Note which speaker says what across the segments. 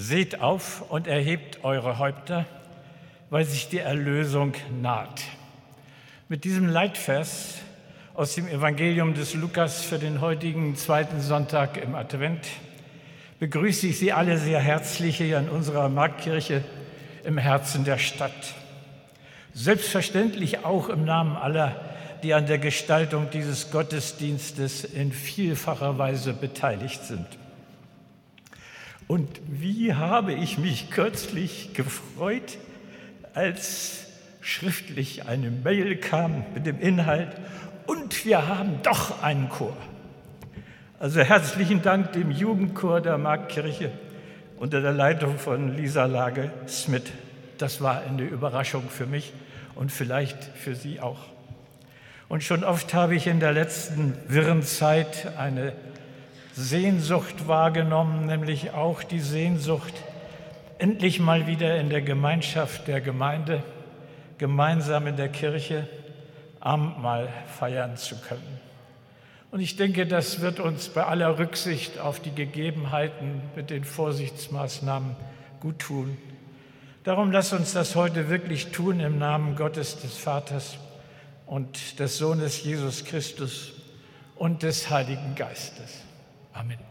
Speaker 1: Seht auf und erhebt eure Häupter, weil sich die Erlösung naht. Mit diesem Leitvers aus dem Evangelium des Lukas für den heutigen zweiten Sonntag im Advent begrüße ich Sie alle sehr herzlich hier in unserer Marktkirche im Herzen der Stadt. Selbstverständlich auch im Namen aller, die an der Gestaltung dieses Gottesdienstes in vielfacher Weise beteiligt sind. Und wie habe ich mich kürzlich gefreut, als schriftlich eine Mail kam mit dem Inhalt, und wir haben doch einen Chor. Also herzlichen Dank dem Jugendchor der Marktkirche unter der Leitung von Lisa Lage-Smith. Das war eine Überraschung für mich und vielleicht für Sie auch. Und schon oft habe ich in der letzten wirren Zeit eine Sehnsucht wahrgenommen, nämlich auch die Sehnsucht, endlich mal wieder in der Gemeinschaft der Gemeinde, gemeinsam in der Kirche Abendmahl feiern zu können. Und ich denke, das wird uns bei aller Rücksicht auf die Gegebenheiten mit den Vorsichtsmaßnahmen gut tun. Darum lass uns das heute wirklich tun im Namen Gottes des Vaters und des Sohnes Jesus Christus und des Heiligen Geistes. Amen.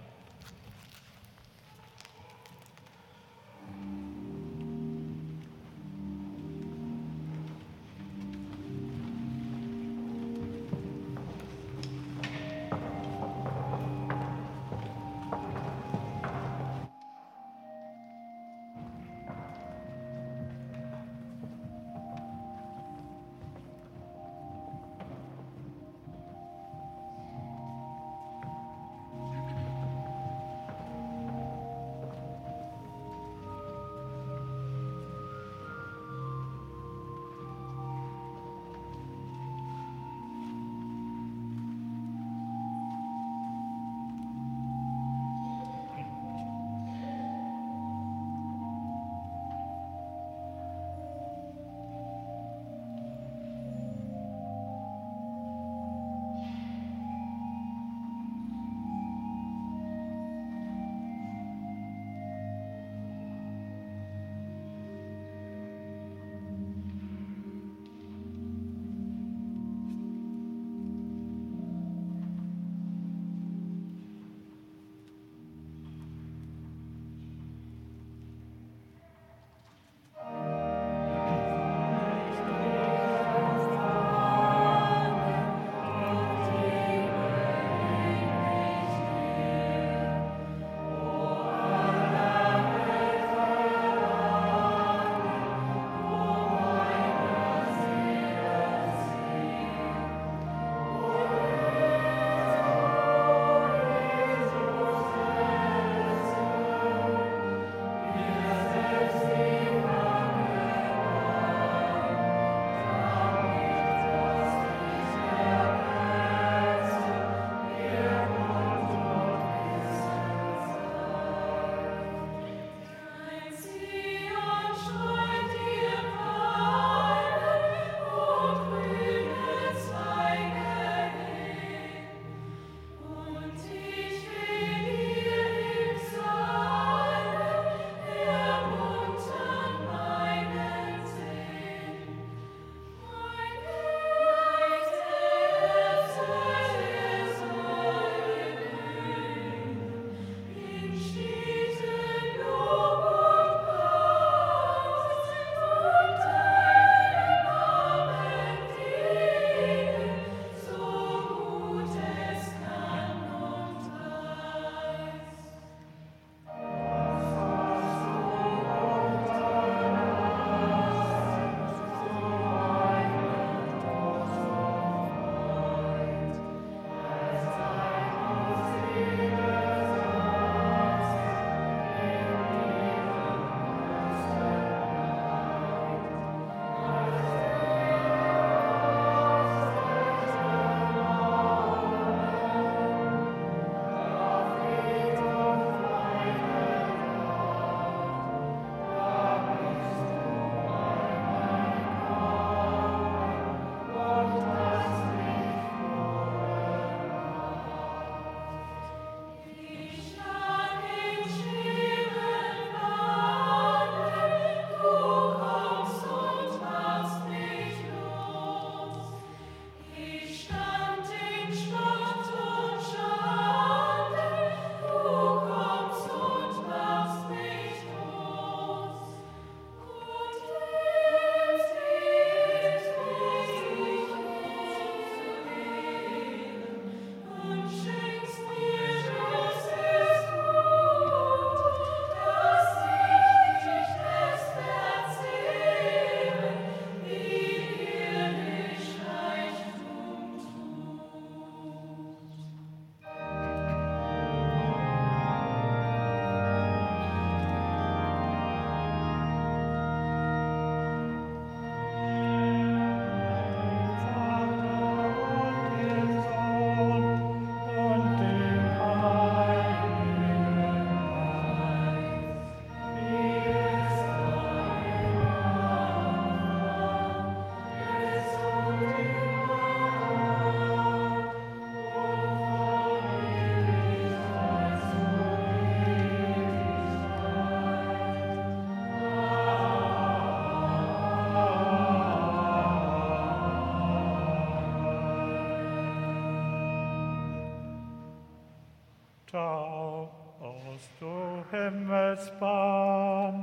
Speaker 1: Schau aus, du Himmelsbahn,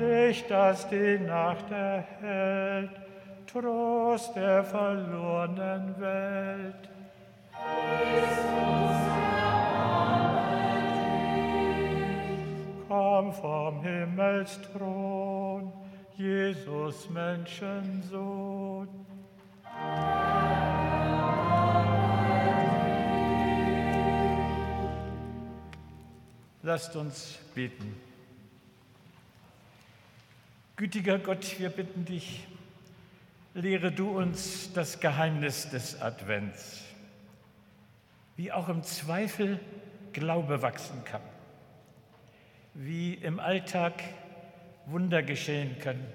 Speaker 1: Licht, das die Nacht erhält, Trost der verlorenen Welt. Komm vom Himmelsthron, Jesus Menschensohn. Lasst uns beten. Gütiger Gott, wir bitten dich, lehre du uns das Geheimnis des Advents, wie auch im Zweifel Glaube wachsen kann, wie im Alltag Wunder geschehen können,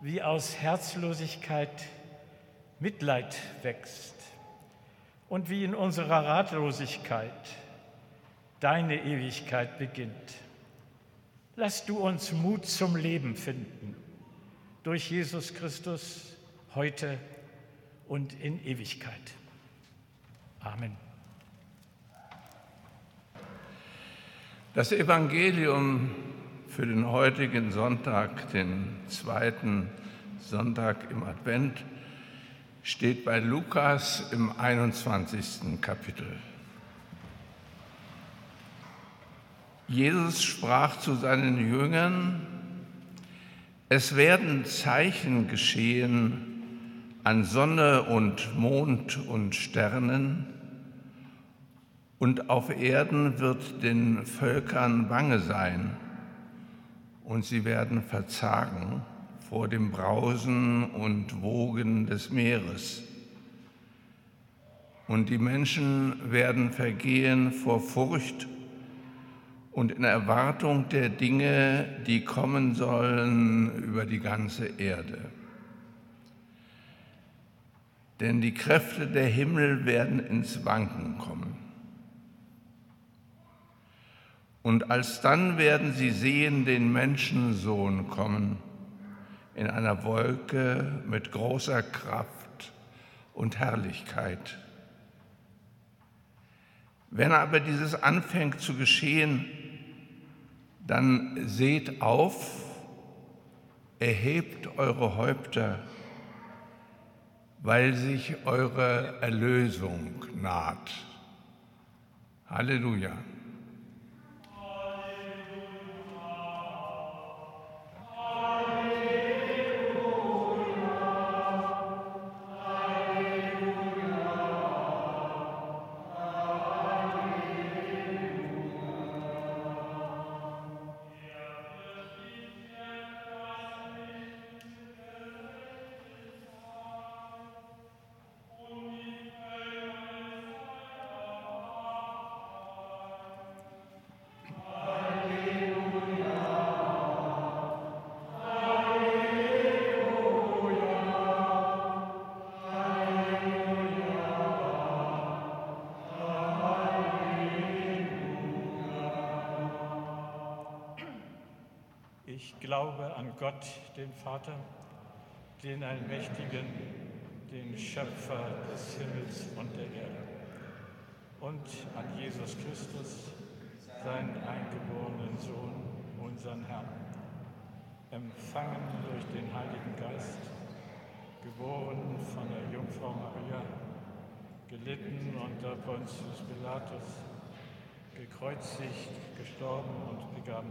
Speaker 1: wie aus Herzlosigkeit Mitleid wächst und wie in unserer Ratlosigkeit deine Ewigkeit beginnt. Lass du uns Mut zum Leben finden durch Jesus Christus heute und in Ewigkeit. Amen.
Speaker 2: Das Evangelium für den heutigen Sonntag, den zweiten Sonntag im Advent, steht bei Lukas im 21. Kapitel. Jesus sprach zu seinen Jüngern, es werden Zeichen geschehen an Sonne und Mond und Sternen, und auf Erden wird den Völkern bange sein, und sie werden verzagen vor dem Brausen und Wogen des Meeres. Und die Menschen werden vergehen vor Furcht und in Erwartung der Dinge, die kommen sollen über die ganze Erde. Denn die Kräfte der Himmel werden ins Wanken kommen. Und alsdann werden sie sehen den Menschensohn kommen in einer Wolke mit großer Kraft und Herrlichkeit. Wenn aber dieses anfängt zu geschehen, dann seht auf, erhebt eure Häupter, weil sich eure Erlösung naht. Halleluja.
Speaker 1: Den Vater, den Allmächtigen, den Schöpfer des Himmels und der Erde, und an Jesus Christus, seinen eingeborenen Sohn, unseren Herrn, empfangen durch den Heiligen Geist, geboren von der Jungfrau Maria, gelitten unter Pontius Pilatus, gekreuzigt, gestorben und begraben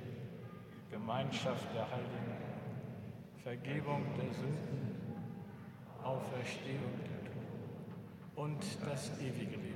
Speaker 1: Gemeinschaft der Heiligen, Vergebung der Sünden, Auferstehung der Toten und das ewige Leben.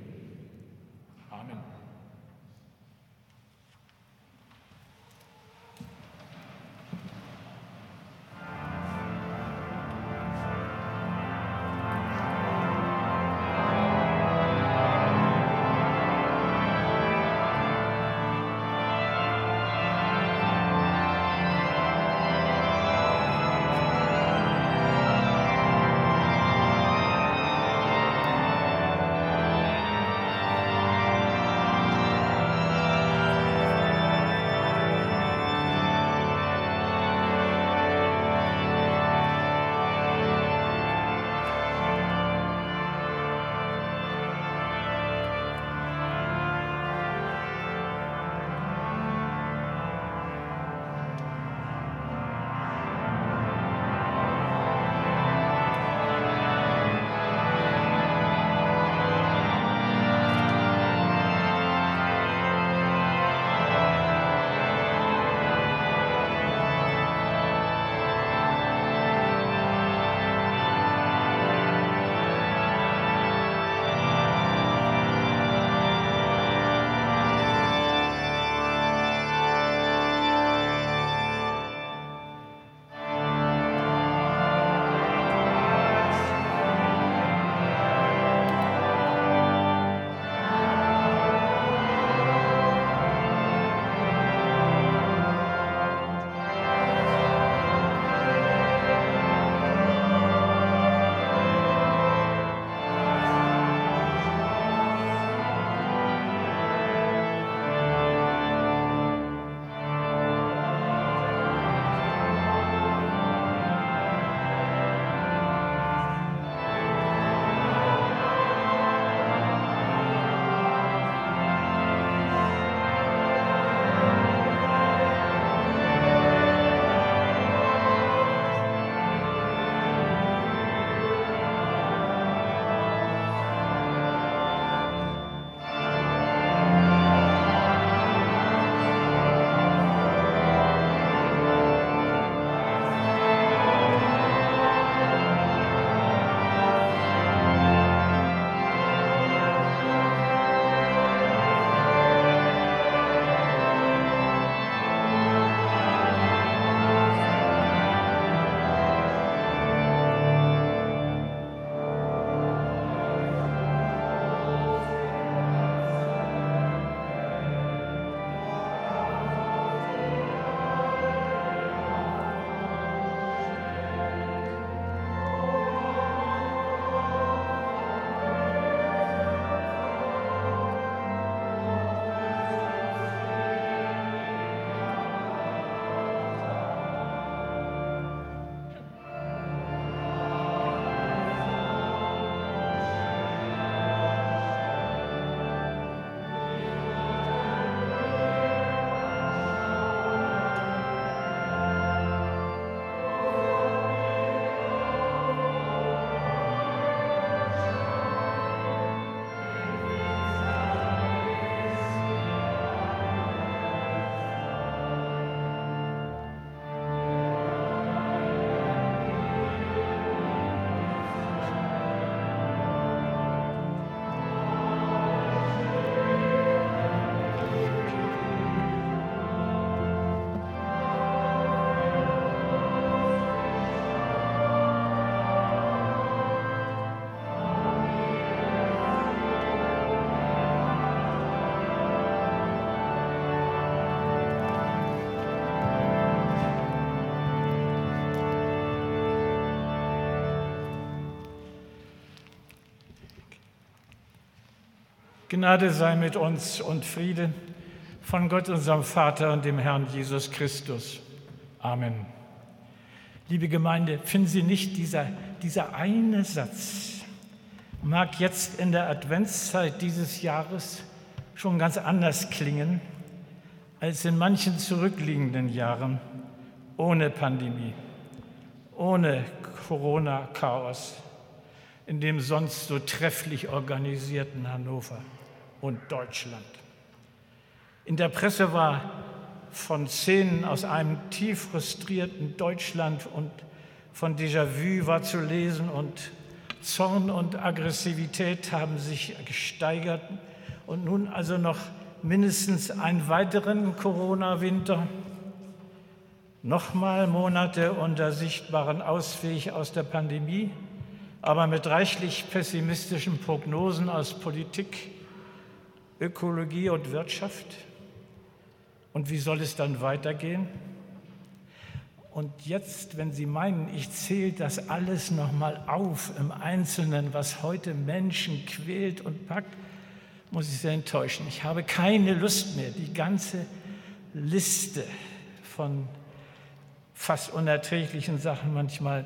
Speaker 1: Gnade sei mit uns und Friede von Gott, unserem Vater und dem Herrn Jesus Christus. Amen. Liebe Gemeinde, finden Sie nicht, dieser, dieser eine Satz mag jetzt in der Adventszeit dieses Jahres schon ganz anders klingen als in manchen zurückliegenden Jahren ohne Pandemie, ohne Corona-Chaos in dem sonst so trefflich organisierten Hannover und Deutschland. In der Presse war von Szenen aus einem tief frustrierten Deutschland und von Déjà-vu war zu lesen und Zorn und Aggressivität haben sich gesteigert und nun also noch mindestens einen weiteren Corona-Winter, nochmal Monate unter sichtbaren Ausweg aus der Pandemie, aber mit reichlich pessimistischen Prognosen aus Politik, Ökologie und Wirtschaft. Und wie soll es dann weitergehen? Und jetzt, wenn Sie meinen, ich zähle das alles nochmal auf im Einzelnen, was heute Menschen quält und packt, muss ich sehr enttäuschen. Ich habe keine Lust mehr, die ganze Liste von fast unerträglichen Sachen manchmal,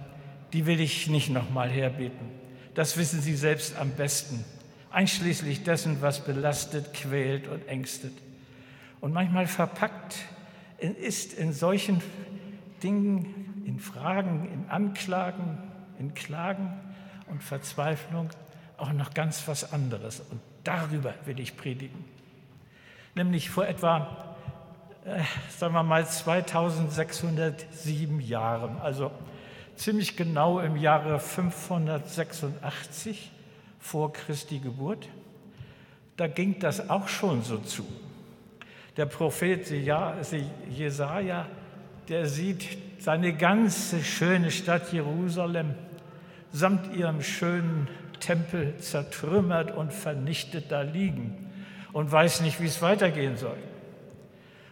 Speaker 1: die will ich nicht nochmal herbeten. Das wissen Sie selbst am besten, einschließlich dessen, was belastet, quält und ängstet. Und manchmal verpackt ist in solchen Dingen, in Fragen, in Anklagen, in Klagen und Verzweiflung auch noch ganz was anderes. Und darüber will ich predigen. Nämlich vor etwa, äh, sagen wir mal, 2607 Jahren, also ziemlich genau im Jahre 586 vor Christi Geburt. Da ging das auch schon so zu. Der Prophet Jesaja, der sieht seine ganze schöne Stadt Jerusalem samt ihrem schönen Tempel zertrümmert und vernichtet da liegen und weiß nicht, wie es weitergehen soll.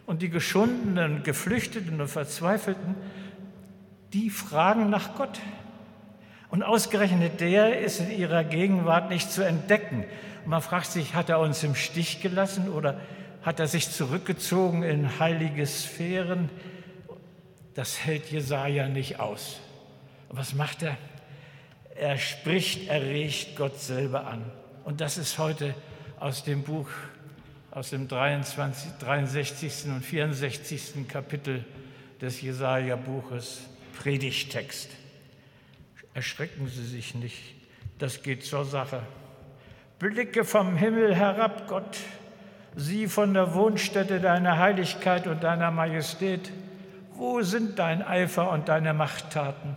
Speaker 1: Und die geschundenen, geflüchteten und verzweifelten, die fragen nach Gott. Und ausgerechnet der ist in ihrer Gegenwart nicht zu entdecken. Und man fragt sich, hat er uns im Stich gelassen oder hat er sich zurückgezogen in heilige Sphären? Das hält Jesaja nicht aus. Und was macht er? Er spricht, er regt Gott selber an. Und das ist heute aus dem Buch, aus dem 23, 63. und 64. Kapitel des Jesaja-Buches Predigtext. Erschrecken Sie sich nicht, das geht zur Sache. Blicke vom Himmel herab, Gott, sieh von der Wohnstätte deiner Heiligkeit und deiner Majestät. Wo sind dein Eifer und deine Machttaten?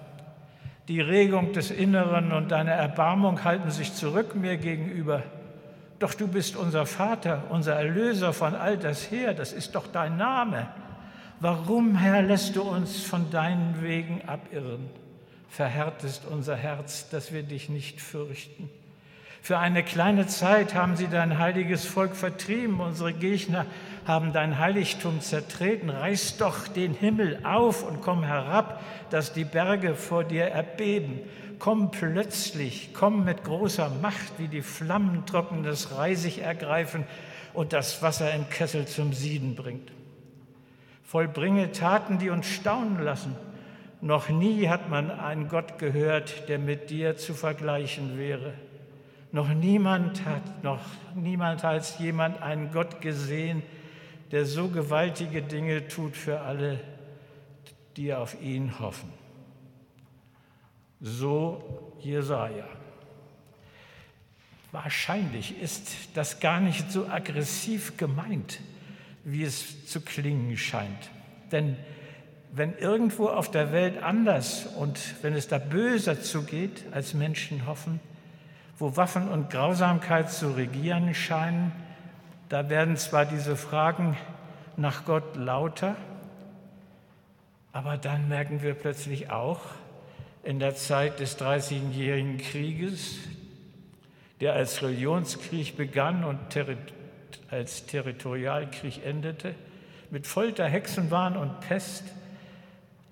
Speaker 1: Die Regung des Inneren und deine Erbarmung halten sich zurück mir gegenüber. Doch du bist unser Vater, unser Erlöser von all das her, das ist doch dein Name. Warum, Herr, lässt du uns von deinen Wegen abirren? Verhärtest unser Herz, dass wir dich nicht fürchten. Für eine kleine Zeit haben sie dein heiliges Volk vertrieben, unsere Gegner haben dein Heiligtum zertreten. Reiß doch den Himmel auf und komm herab, dass die Berge vor dir erbeben. Komm plötzlich, komm mit großer Macht, wie die Flammen trockenes Reisig ergreifen und das Wasser im Kessel zum Sieden bringt. Vollbringe Taten, die uns staunen lassen. Noch nie hat man einen Gott gehört, der mit dir zu vergleichen wäre. Noch niemand hat, noch niemand als jemand einen Gott gesehen, der so gewaltige Dinge tut für alle, die auf ihn hoffen. So Jesaja. Wahrscheinlich ist das gar nicht so aggressiv gemeint wie es zu klingen scheint. Denn wenn irgendwo auf der Welt anders und wenn es da böser zugeht, als Menschen hoffen, wo Waffen und Grausamkeit zu regieren scheinen, da werden zwar diese Fragen nach Gott lauter, aber dann merken wir plötzlich auch in der Zeit des Dreißigjährigen Krieges, der als Religionskrieg begann und als Territorialkrieg endete, mit Folter, Hexenwahn und Pest,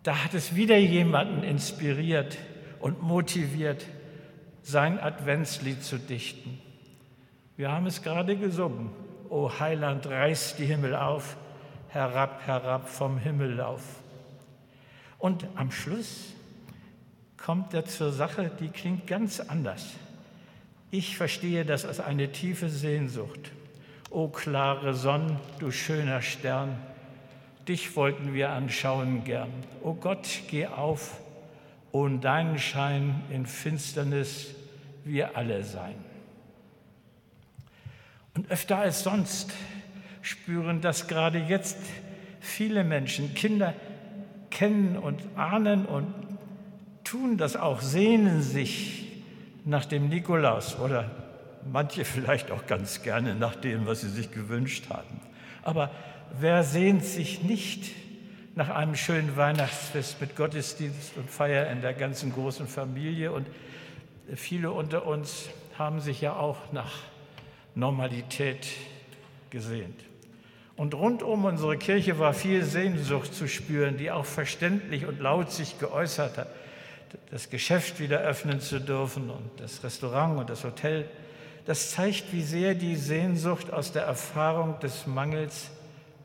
Speaker 1: da hat es wieder jemanden inspiriert und motiviert, sein Adventslied zu dichten. Wir haben es gerade gesungen. O Heiland, reiß die Himmel auf, herab, herab vom Himmel lauf. Und am Schluss kommt er zur Sache, die klingt ganz anders. Ich verstehe das als eine tiefe Sehnsucht. O klare Sonn, du schöner Stern, dich wollten wir anschauen gern. O Gott, geh auf, ohne deinen Schein in Finsternis wir alle sein. Und öfter als sonst spüren das gerade jetzt viele Menschen, Kinder kennen und ahnen und tun das auch, sehnen sich nach dem Nikolaus oder manche vielleicht auch ganz gerne nach dem, was sie sich gewünscht haben. Aber wer sehnt sich nicht nach einem schönen Weihnachtsfest mit Gottesdienst und Feier in der ganzen großen Familie? Und viele unter uns haben sich ja auch nach Normalität gesehnt. Und rund um unsere Kirche war viel Sehnsucht zu spüren, die auch verständlich und laut sich geäußert hat das Geschäft wieder öffnen zu dürfen und das Restaurant und das Hotel. Das zeigt, wie sehr die Sehnsucht aus der Erfahrung des Mangels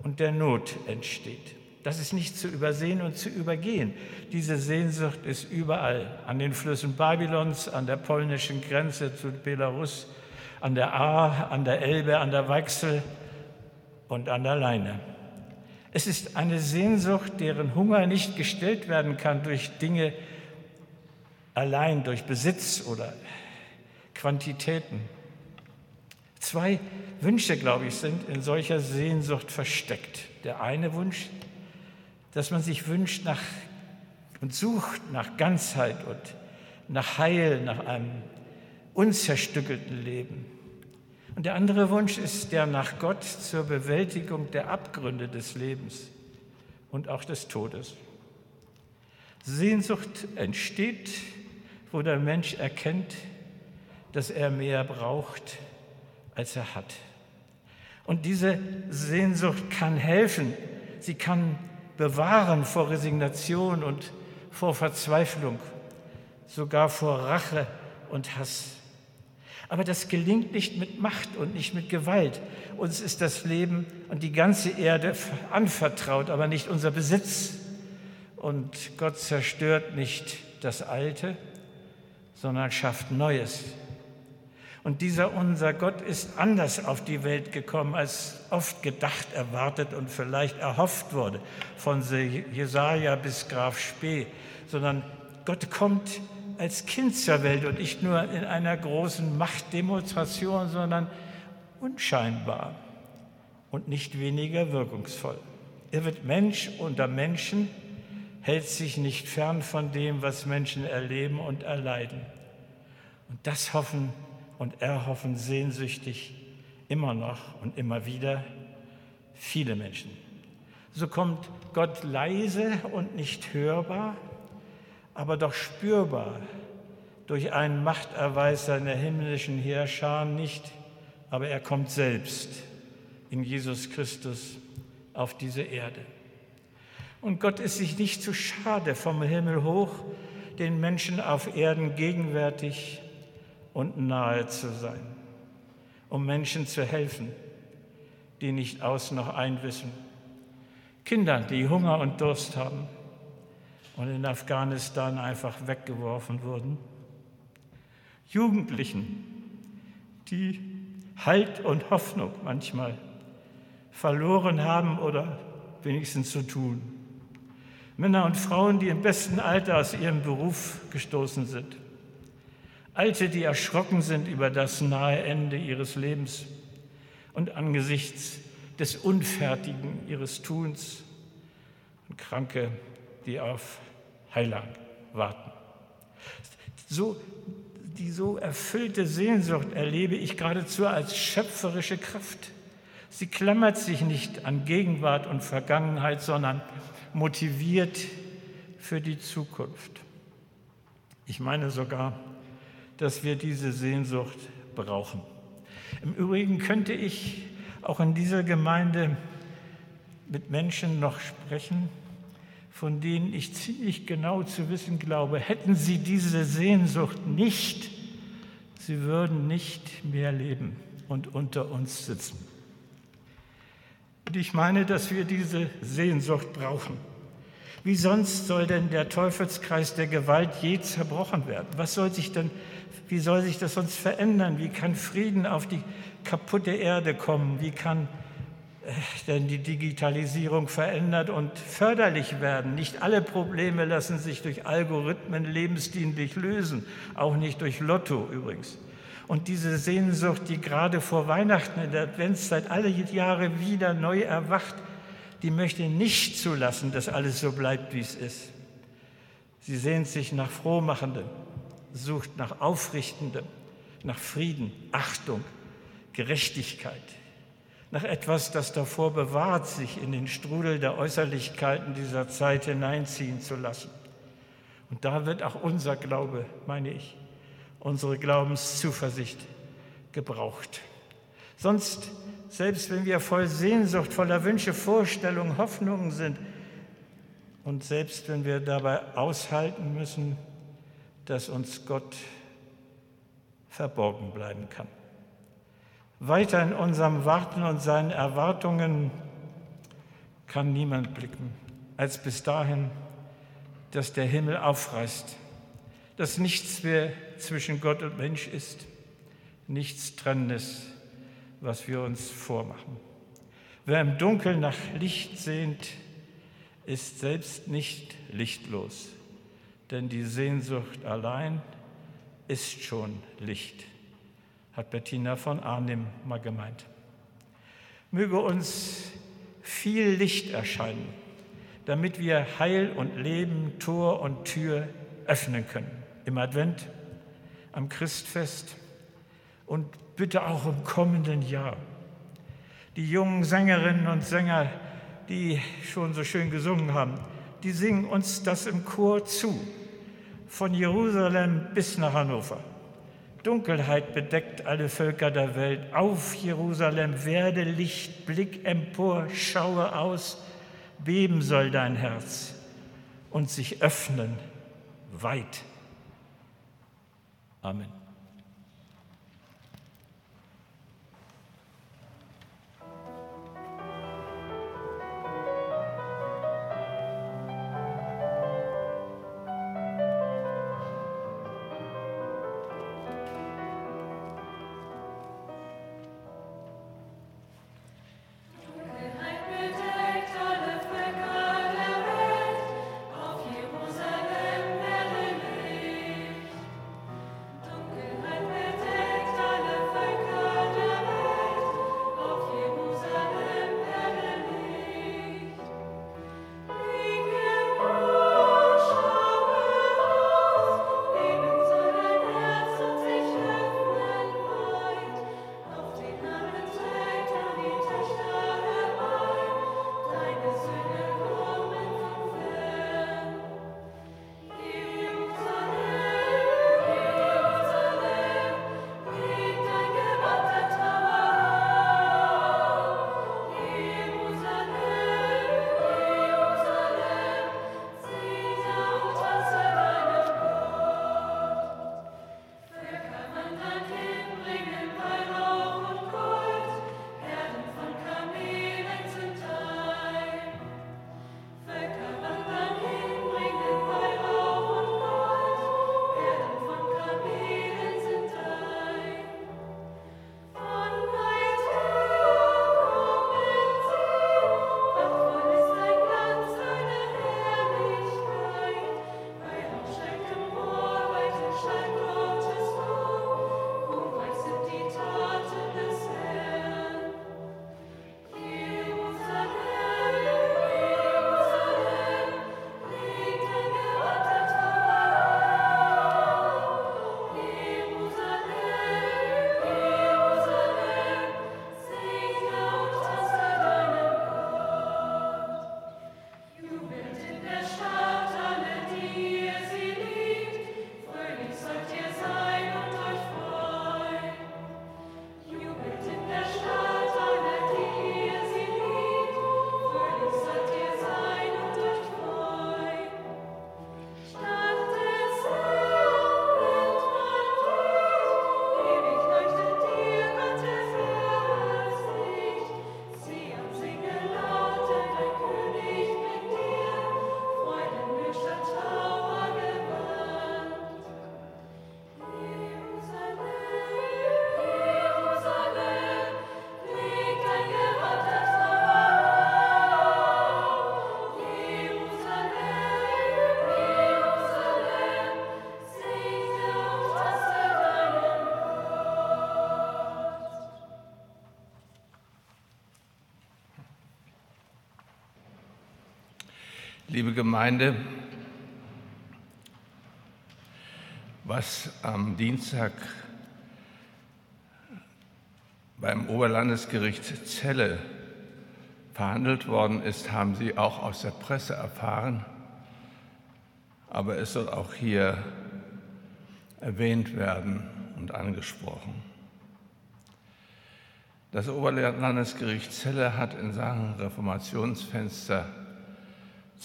Speaker 1: und der Not entsteht. Das ist nicht zu übersehen und zu übergehen. Diese Sehnsucht ist überall, an den Flüssen Babylons, an der polnischen Grenze zu Belarus, an der Ahr, an der Elbe, an der Weichsel und an der Leine. Es ist eine Sehnsucht, deren Hunger nicht gestillt werden kann durch Dinge, allein durch Besitz oder Quantitäten. Zwei Wünsche, glaube ich, sind in solcher Sehnsucht versteckt. Der eine Wunsch, dass man sich wünscht nach und sucht nach Ganzheit und nach Heil, nach einem unzerstückelten Leben. Und der andere Wunsch ist der nach Gott zur Bewältigung der Abgründe des Lebens und auch des Todes. Sehnsucht entsteht wo der Mensch erkennt, dass er mehr braucht, als er hat. Und diese Sehnsucht kann helfen, sie kann bewahren vor Resignation und vor Verzweiflung, sogar vor Rache und Hass. Aber das gelingt nicht mit Macht und nicht mit Gewalt. Uns ist das Leben und die ganze Erde anvertraut, aber nicht unser Besitz. Und Gott zerstört nicht das Alte, sondern schafft Neues. Und dieser unser Gott ist anders auf die Welt gekommen, als oft gedacht, erwartet und vielleicht erhofft wurde, von Jesaja bis Graf Spee, sondern Gott kommt als Kind zur Welt und nicht nur in einer großen Machtdemonstration, sondern unscheinbar und nicht weniger wirkungsvoll. Er wird Mensch unter Menschen, hält sich nicht fern von dem, was Menschen erleben und erleiden. Und das hoffen und erhoffen sehnsüchtig immer noch und immer wieder viele Menschen. So kommt Gott leise und nicht hörbar, aber doch spürbar durch einen Machterweis seiner himmlischen Heerschar nicht, aber er kommt selbst in Jesus Christus auf diese Erde. Und Gott ist sich nicht zu schade, vom Himmel hoch den Menschen auf Erden gegenwärtig und nahe zu sein, um Menschen zu helfen, die nicht aus noch ein wissen. Kindern, die Hunger und Durst haben und in Afghanistan einfach weggeworfen wurden. Jugendlichen, die Halt und Hoffnung manchmal verloren haben oder wenigstens zu tun. Männer und Frauen, die im besten Alter aus ihrem Beruf gestoßen sind. Alte, die erschrocken sind über das nahe Ende ihres Lebens und angesichts des Unfertigen ihres Tuns und Kranke, die auf Heiland warten. So, die so erfüllte Sehnsucht erlebe ich geradezu als schöpferische Kraft. Sie klammert sich nicht an Gegenwart und Vergangenheit, sondern motiviert für die Zukunft. Ich meine sogar, dass wir diese Sehnsucht brauchen. Im Übrigen könnte ich auch in dieser Gemeinde mit Menschen noch sprechen, von denen ich ziemlich genau zu wissen glaube, hätten sie diese Sehnsucht nicht, sie würden nicht mehr leben. und unter uns sitzen. Und ich meine, dass wir diese Sehnsucht brauchen. Wie sonst soll denn der Teufelskreis der Gewalt je zerbrochen werden? Was soll sich denn, wie soll sich das sonst verändern? Wie kann Frieden auf die kaputte Erde kommen? Wie kann äh, denn die Digitalisierung verändert und förderlich werden? Nicht alle Probleme lassen sich durch Algorithmen lebensdienlich lösen, auch nicht durch Lotto übrigens. Und diese Sehnsucht, die gerade vor Weihnachten in der Adventszeit alle Jahre wieder neu erwacht, die möchte nicht zulassen, dass alles so bleibt, wie es ist. Sie sehnt sich nach Frohmachendem, sucht nach Aufrichtendem, nach Frieden, Achtung, Gerechtigkeit, nach etwas, das davor bewahrt, sich in den Strudel der Äußerlichkeiten dieser Zeit hineinziehen zu lassen. Und da wird auch unser Glaube, meine ich, unsere Glaubenszuversicht gebraucht. Sonst, selbst wenn wir voll Sehnsucht, voller Wünsche, Vorstellungen, Hoffnungen sind und selbst wenn wir dabei aushalten müssen, dass uns Gott verborgen bleiben kann. Weiter in unserem Warten und seinen Erwartungen kann niemand blicken, als bis dahin, dass der Himmel aufreißt dass nichts mehr zwischen Gott und Mensch ist, nichts Trennendes, was wir uns vormachen. Wer im Dunkeln nach Licht sehnt, ist selbst nicht lichtlos, denn die Sehnsucht allein ist schon Licht, hat Bettina von Arnim mal gemeint. Möge uns viel Licht erscheinen, damit wir Heil und Leben, Tor und Tür öffnen können im Advent, am Christfest und bitte auch im kommenden Jahr. Die jungen Sängerinnen und Sänger, die schon so schön gesungen haben, die singen uns das im Chor zu, von Jerusalem bis nach Hannover. Dunkelheit bedeckt alle Völker der Welt. Auf Jerusalem werde Licht, Blick empor, schaue aus, beben soll dein Herz und sich öffnen weit. Amen.
Speaker 2: Liebe Gemeinde, was am Dienstag beim Oberlandesgericht Celle verhandelt worden ist, haben Sie auch aus der Presse erfahren. Aber es soll auch hier erwähnt werden und angesprochen. Das Oberlandesgericht Celle hat in Sachen Reformationsfenster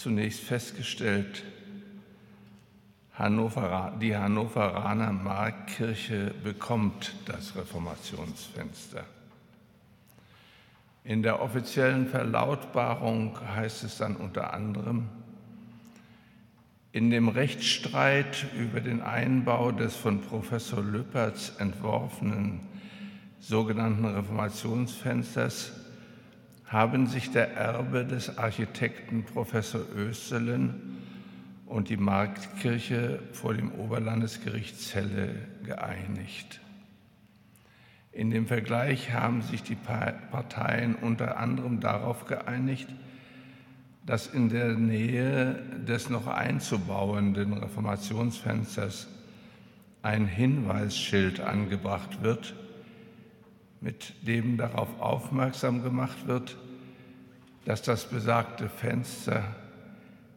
Speaker 2: zunächst festgestellt, Hannover, die Hannoveraner Markkirche bekommt das Reformationsfenster. In der offiziellen Verlautbarung heißt es dann unter anderem, in dem Rechtsstreit über den Einbau des von Professor Lüppertz entworfenen sogenannten Reformationsfensters haben sich der Erbe des Architekten Professor Österlen und die Marktkirche vor dem Oberlandesgericht Celle geeinigt. In dem Vergleich haben sich die Parteien unter anderem darauf geeinigt, dass in der Nähe des noch einzubauenden Reformationsfensters ein Hinweisschild angebracht wird, mit dem darauf aufmerksam gemacht wird, dass das besagte Fenster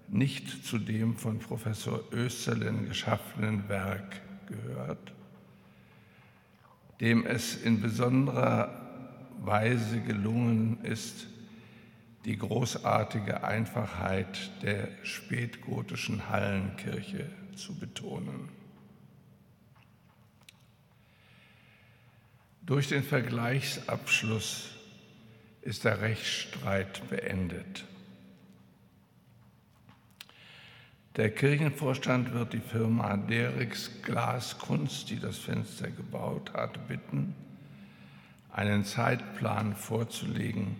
Speaker 2: nicht zu dem von Professor Österlen geschaffenen Werk gehört, dem es in besonderer Weise gelungen ist, die großartige Einfachheit der spätgotischen Hallenkirche zu betonen. Durch den Vergleichsabschluss ist der Rechtsstreit beendet. Der Kirchenvorstand wird die Firma Derix Glaskunst, die das Fenster gebaut hat, bitten, einen Zeitplan vorzulegen,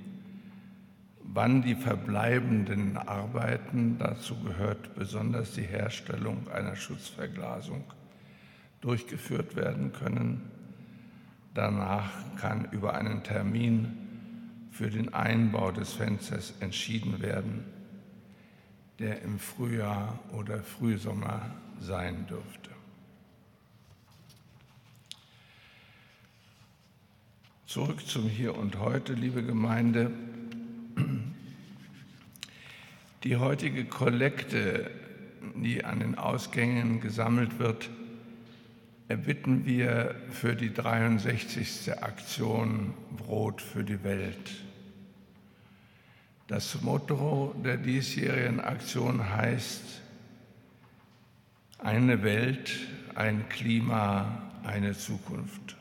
Speaker 2: wann die verbleibenden Arbeiten, dazu gehört besonders die Herstellung einer Schutzverglasung, durchgeführt werden können. Danach kann über einen Termin für den Einbau des Fensters entschieden werden der im Frühjahr oder Frühsommer sein dürfte. Zurück zum Hier und heute, liebe Gemeinde. Die heutige Kollekte, die an den Ausgängen gesammelt wird, erbitten wir für die 63. Aktion Brot für die Welt. Das Motto der diesjährigen Aktion heißt eine Welt, ein Klima, eine Zukunft.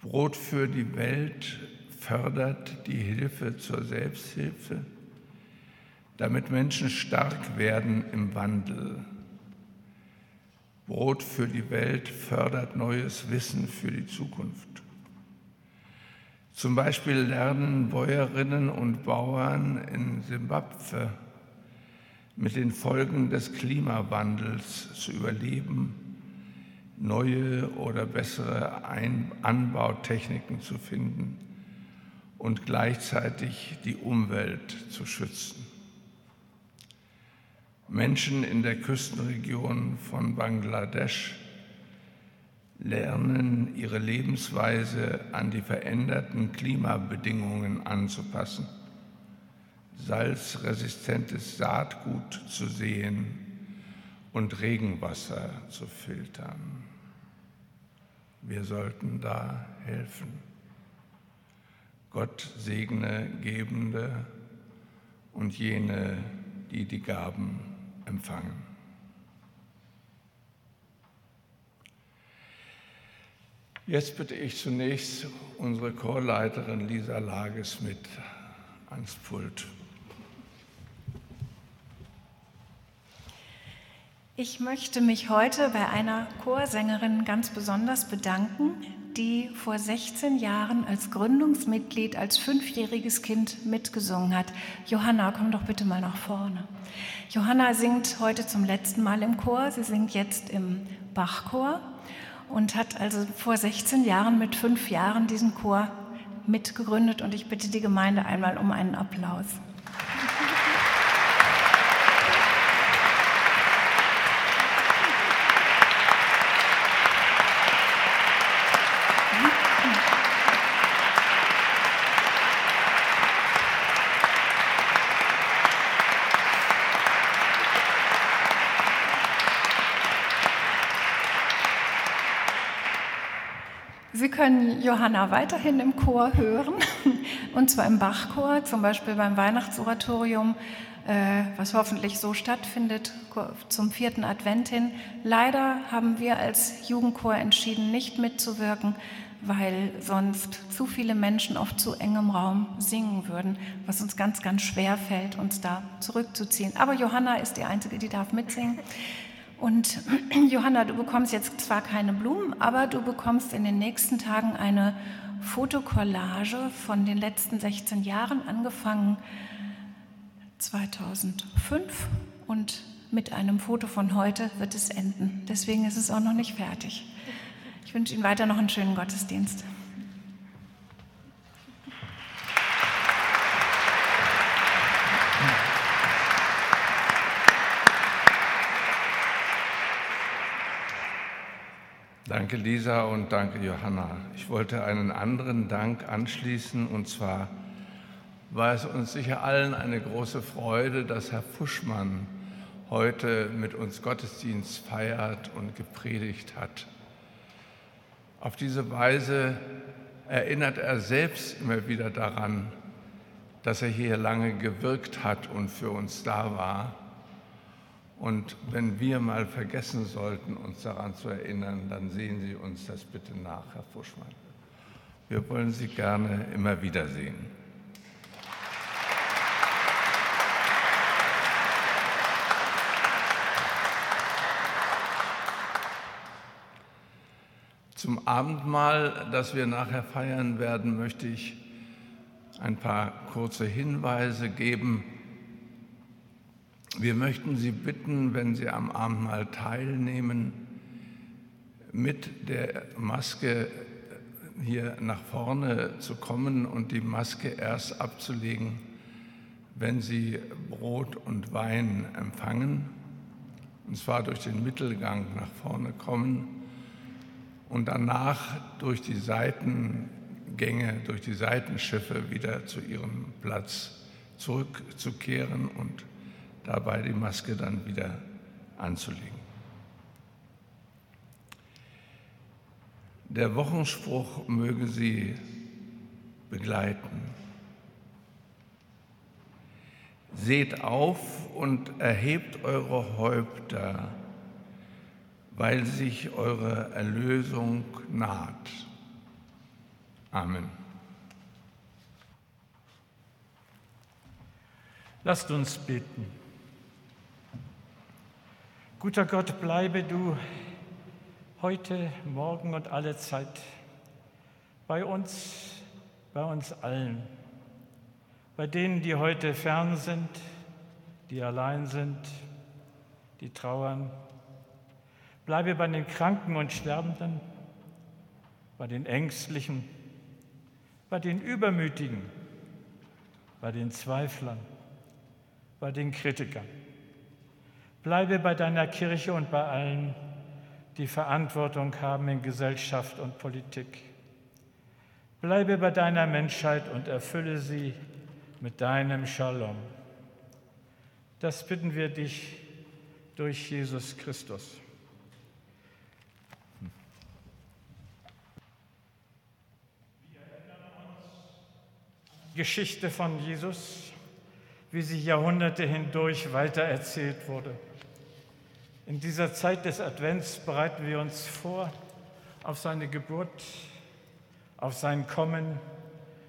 Speaker 2: Brot für die Welt fördert die Hilfe zur Selbsthilfe, damit Menschen stark werden im Wandel. Brot für die Welt fördert neues Wissen für die Zukunft. Zum Beispiel lernen Bäuerinnen und Bauern in Simbabwe mit den Folgen des Klimawandels zu überleben, neue oder bessere Ein Anbautechniken zu finden und gleichzeitig die Umwelt zu schützen. Menschen in der Küstenregion von Bangladesch lernen, ihre Lebensweise an die veränderten Klimabedingungen anzupassen, salzresistentes Saatgut zu sehen und Regenwasser zu filtern. Wir sollten da helfen. Gott segne Gebende und jene, die die Gaben empfangen. Jetzt bitte ich zunächst unsere Chorleiterin Lisa Lages mit ans Pult.
Speaker 3: Ich möchte mich heute bei einer Chorsängerin ganz besonders bedanken, die vor 16 Jahren als Gründungsmitglied, als fünfjähriges Kind mitgesungen hat. Johanna, komm doch bitte mal nach vorne. Johanna singt heute zum letzten Mal im Chor. Sie singt jetzt im Bachchor und hat also vor 16 Jahren mit fünf Jahren diesen Chor mitgegründet und ich bitte die Gemeinde einmal um einen Applaus. Können Johanna weiterhin im Chor hören, und zwar im Bachchor, zum Beispiel beim Weihnachtsoratorium, äh, was hoffentlich so stattfindet zum vierten Advent hin. Leider haben wir als Jugendchor entschieden, nicht mitzuwirken, weil sonst zu viele Menschen auf zu engem Raum singen würden, was uns ganz, ganz schwer fällt, uns da zurückzuziehen. Aber Johanna ist die Einzige, die darf mitsingen. Und Johanna, du bekommst jetzt zwar keine Blumen, aber du bekommst in den nächsten Tagen eine Fotokollage von den letzten 16 Jahren, angefangen 2005 und mit einem Foto von heute wird es enden. Deswegen ist es auch noch nicht fertig. Ich wünsche Ihnen weiter noch einen schönen Gottesdienst.
Speaker 2: Danke Lisa und danke Johanna. Ich wollte einen anderen Dank anschließen und zwar war es uns sicher allen eine große Freude, dass Herr Fuschmann heute mit uns Gottesdienst feiert und gepredigt hat. Auf diese Weise erinnert er selbst immer wieder daran, dass er hier lange gewirkt hat und für uns da war und wenn wir mal vergessen sollten, uns daran zu erinnern, dann sehen Sie uns das bitte nach, Herr Fuschmann. Wir wollen Sie gerne immer wiedersehen. Zum Abendmahl, das wir nachher feiern werden, möchte ich ein paar kurze Hinweise geben. Wir möchten Sie bitten, wenn Sie am Abendmahl teilnehmen, mit der Maske hier nach vorne zu kommen und die Maske erst abzulegen, wenn Sie Brot und Wein empfangen, und zwar durch den Mittelgang nach vorne kommen und danach durch die Seitengänge, durch die Seitenschiffe wieder zu Ihrem Platz zurückzukehren und dabei die Maske dann wieder anzulegen. Der Wochenspruch möge Sie begleiten. Seht auf und erhebt eure Häupter, weil sich eure Erlösung naht. Amen.
Speaker 1: Lasst uns beten. Guter Gott, bleibe du heute, morgen und alle Zeit bei uns, bei uns allen, bei denen, die heute fern sind, die allein sind, die trauern. Bleibe bei den Kranken und Sterbenden, bei den Ängstlichen, bei den Übermütigen, bei den Zweiflern, bei den Kritikern. Bleibe bei deiner Kirche und bei allen, die Verantwortung haben in Gesellschaft und Politik. Bleibe bei deiner Menschheit und erfülle sie mit deinem Shalom. Das bitten wir dich durch Jesus Christus. Geschichte von Jesus, wie sie Jahrhunderte hindurch weitererzählt wurde. In dieser Zeit des Advents bereiten wir uns vor auf seine Geburt, auf sein Kommen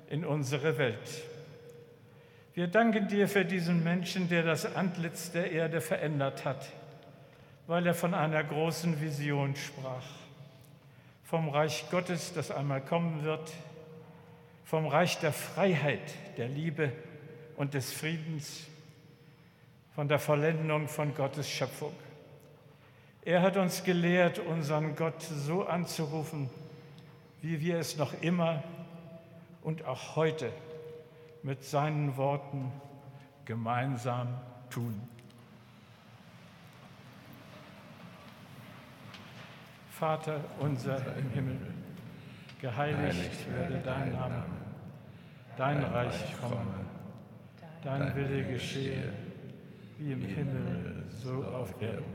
Speaker 1: in unsere Welt. Wir danken dir für diesen Menschen, der das Antlitz der Erde verändert hat, weil er von einer großen Vision sprach. Vom Reich Gottes, das einmal kommen wird, vom Reich der Freiheit, der Liebe und des Friedens, von der Vollendung von Gottes Schöpfung. Er hat uns gelehrt, unseren Gott so anzurufen, wie wir es noch immer und auch heute mit seinen Worten gemeinsam tun. Vater unser im Himmel, geheiligt werde dein Name, dein Reich komme, dein Wille geschehe, wie im Himmel, so auf Erden.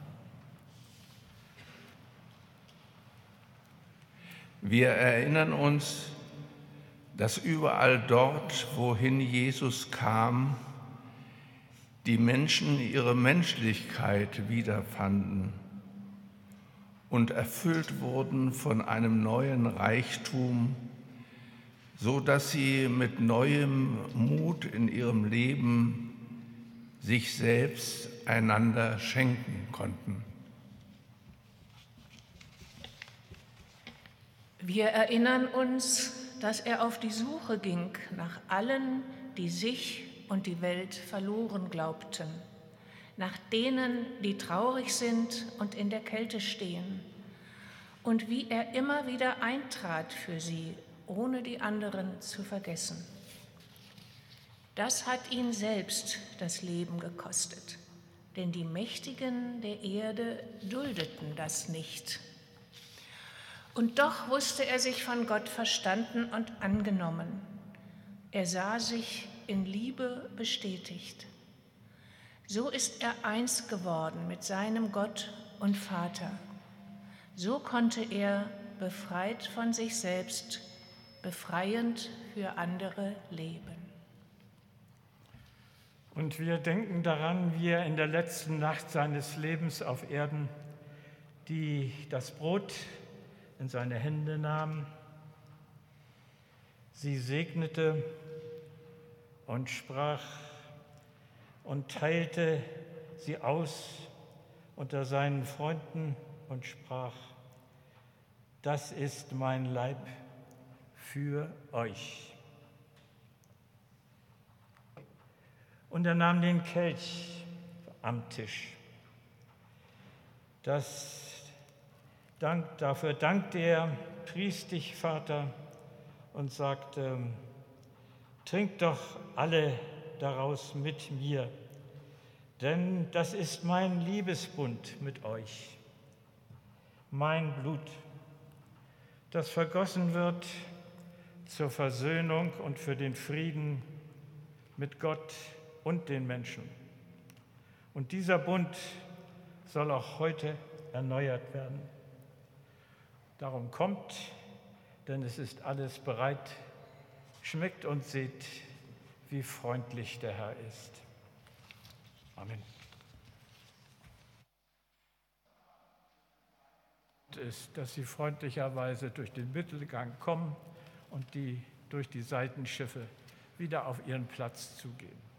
Speaker 2: Wir erinnern uns, dass überall dort, wohin Jesus kam, die Menschen ihre Menschlichkeit wiederfanden und erfüllt wurden von einem neuen Reichtum, so dass sie mit neuem Mut in ihrem Leben sich selbst einander schenken konnten.
Speaker 4: Wir erinnern uns, dass er auf die Suche ging nach allen, die sich und die Welt verloren glaubten, nach denen, die traurig sind und in der Kälte stehen, und wie er immer wieder eintrat für sie, ohne die anderen zu vergessen. Das hat ihn selbst das Leben gekostet, denn die Mächtigen der Erde duldeten das nicht und doch wusste er sich von Gott verstanden und angenommen. Er sah sich in Liebe bestätigt. So ist er eins geworden mit seinem Gott und Vater. So konnte er, befreit von sich selbst, befreiend für andere leben.
Speaker 1: Und wir denken daran, wie er in der letzten Nacht seines Lebens auf Erden die, das Brot in seine Hände nahm, sie segnete und sprach und teilte sie aus unter seinen Freunden und sprach, das ist mein Leib für euch. Und er nahm den Kelch am Tisch. Das Dank, dafür dankte er, pries dich, Vater, und sagte, trinkt doch alle daraus mit mir, denn das ist mein Liebesbund mit euch, mein Blut, das vergossen wird zur Versöhnung und für den Frieden mit Gott und den Menschen. Und dieser Bund soll auch heute erneuert werden. Darum kommt, denn es ist alles bereit. Schmeckt und seht, wie freundlich der Herr ist. Amen. ist, dass sie freundlicherweise durch den Mittelgang kommen und die durch die Seitenschiffe wieder auf ihren Platz zugehen.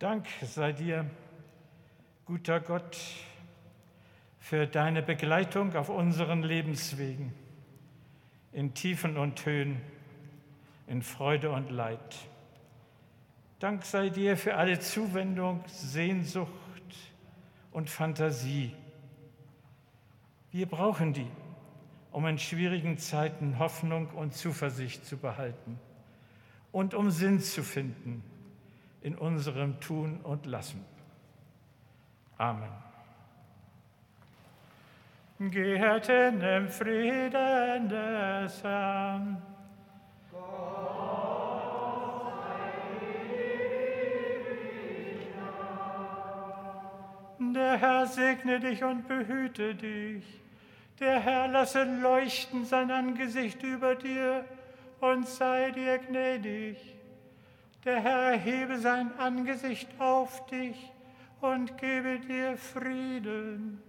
Speaker 1: Dank sei dir, guter Gott, für deine Begleitung auf unseren Lebenswegen, in Tiefen und Höhen, in Freude und Leid. Dank sei dir für alle Zuwendung, Sehnsucht und Fantasie. Wir brauchen die, um in schwierigen Zeiten Hoffnung und Zuversicht zu behalten und um Sinn zu finden in unserem Tun und Lassen. Amen. Geht in dem Frieden des Herrn. Der Herr segne dich und behüte dich. Der Herr lasse leuchten sein Angesicht über dir und sei dir gnädig. Der Herr hebe sein Angesicht auf dich und gebe dir Frieden.